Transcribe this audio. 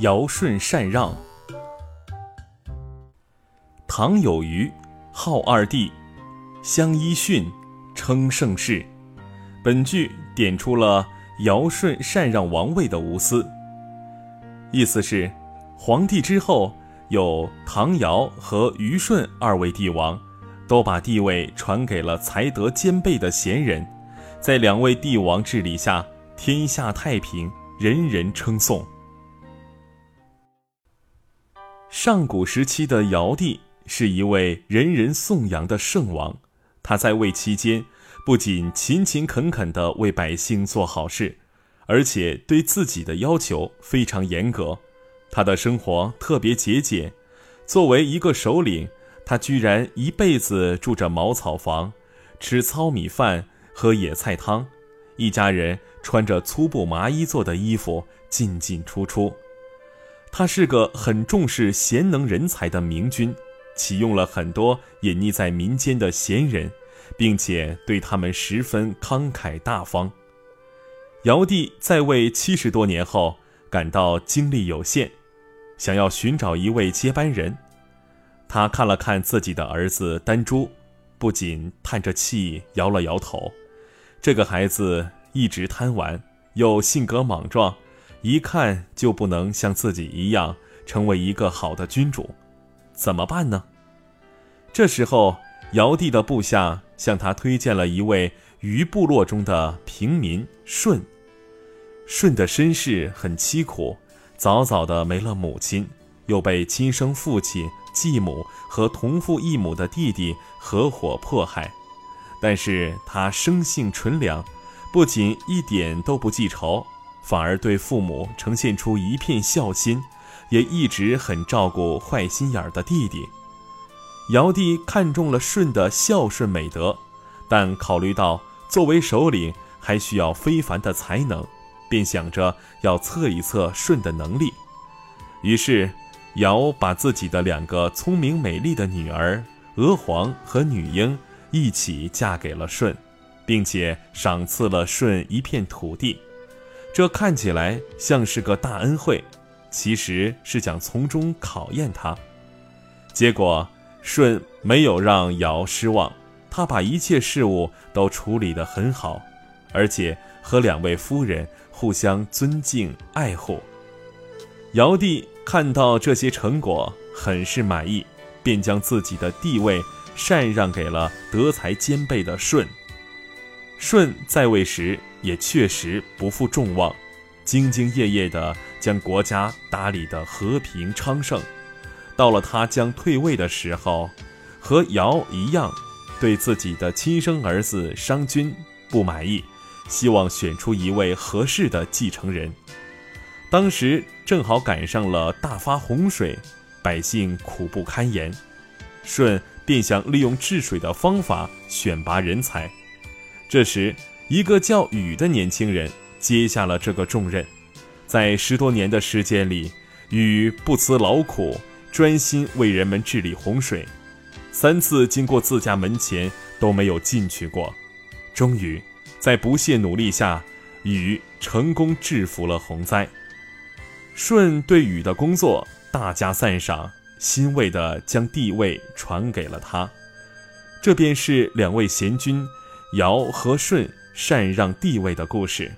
尧舜禅让。唐有虞，号二帝，相揖逊，称盛世。本句点出了尧舜禅让王位的无私。意思是，皇帝之后有唐尧和虞舜二位帝王，都把地位传给了才德兼备的贤人。在两位帝王治理下，天下太平，人人称颂。上古时期的尧帝是一位人人颂扬的圣王，他在位期间不仅勤勤恳恳地为百姓做好事，而且对自己的要求非常严格。他的生活特别节俭，作为一个首领，他居然一辈子住着茅草房，吃糙米饭，喝野菜汤，一家人穿着粗布麻衣做的衣服进进出出。他是个很重视贤能人才的明君，启用了很多隐匿在民间的贤人，并且对他们十分慷慨大方。尧帝在位七十多年后，感到精力有限，想要寻找一位接班人。他看了看自己的儿子丹朱，不仅叹着气，摇了摇头：“这个孩子一直贪玩，又性格莽撞。”一看就不能像自己一样成为一个好的君主，怎么办呢？这时候，尧帝的部下向他推荐了一位虞部落中的平民舜。舜的身世很凄苦，早早的没了母亲，又被亲生父亲、继母和同父异母的弟弟合伙迫害。但是他生性纯良，不仅一点都不记仇。反而对父母呈现出一片孝心，也一直很照顾坏心眼儿的弟弟。尧帝看中了舜的孝顺美德，但考虑到作为首领还需要非凡的才能，便想着要测一测舜的能力。于是，尧把自己的两个聪明美丽的女儿娥皇和女英一起嫁给了舜，并且赏赐了舜一片土地。这看起来像是个大恩惠，其实是想从中考验他。结果舜没有让尧失望，他把一切事物都处理得很好，而且和两位夫人互相尊敬爱护。尧帝看到这些成果，很是满意，便将自己的地位禅让给了德才兼备的舜。舜在位时。也确实不负众望，兢兢业业地将国家打理得和平昌盛。到了他将退位的时候，和尧一样，对自己的亲生儿子商君不满意，希望选出一位合适的继承人。当时正好赶上了大发洪水，百姓苦不堪言，舜便想利用治水的方法选拔人才。这时。一个叫禹的年轻人接下了这个重任，在十多年的时间里，禹不辞劳苦，专心为人们治理洪水，三次经过自家门前都没有进去过。终于，在不懈努力下，禹成功制服了洪灾。舜对禹的工作大加赞赏，欣慰地将帝位传给了他。这便是两位贤君，尧和舜。禅让帝位的故事。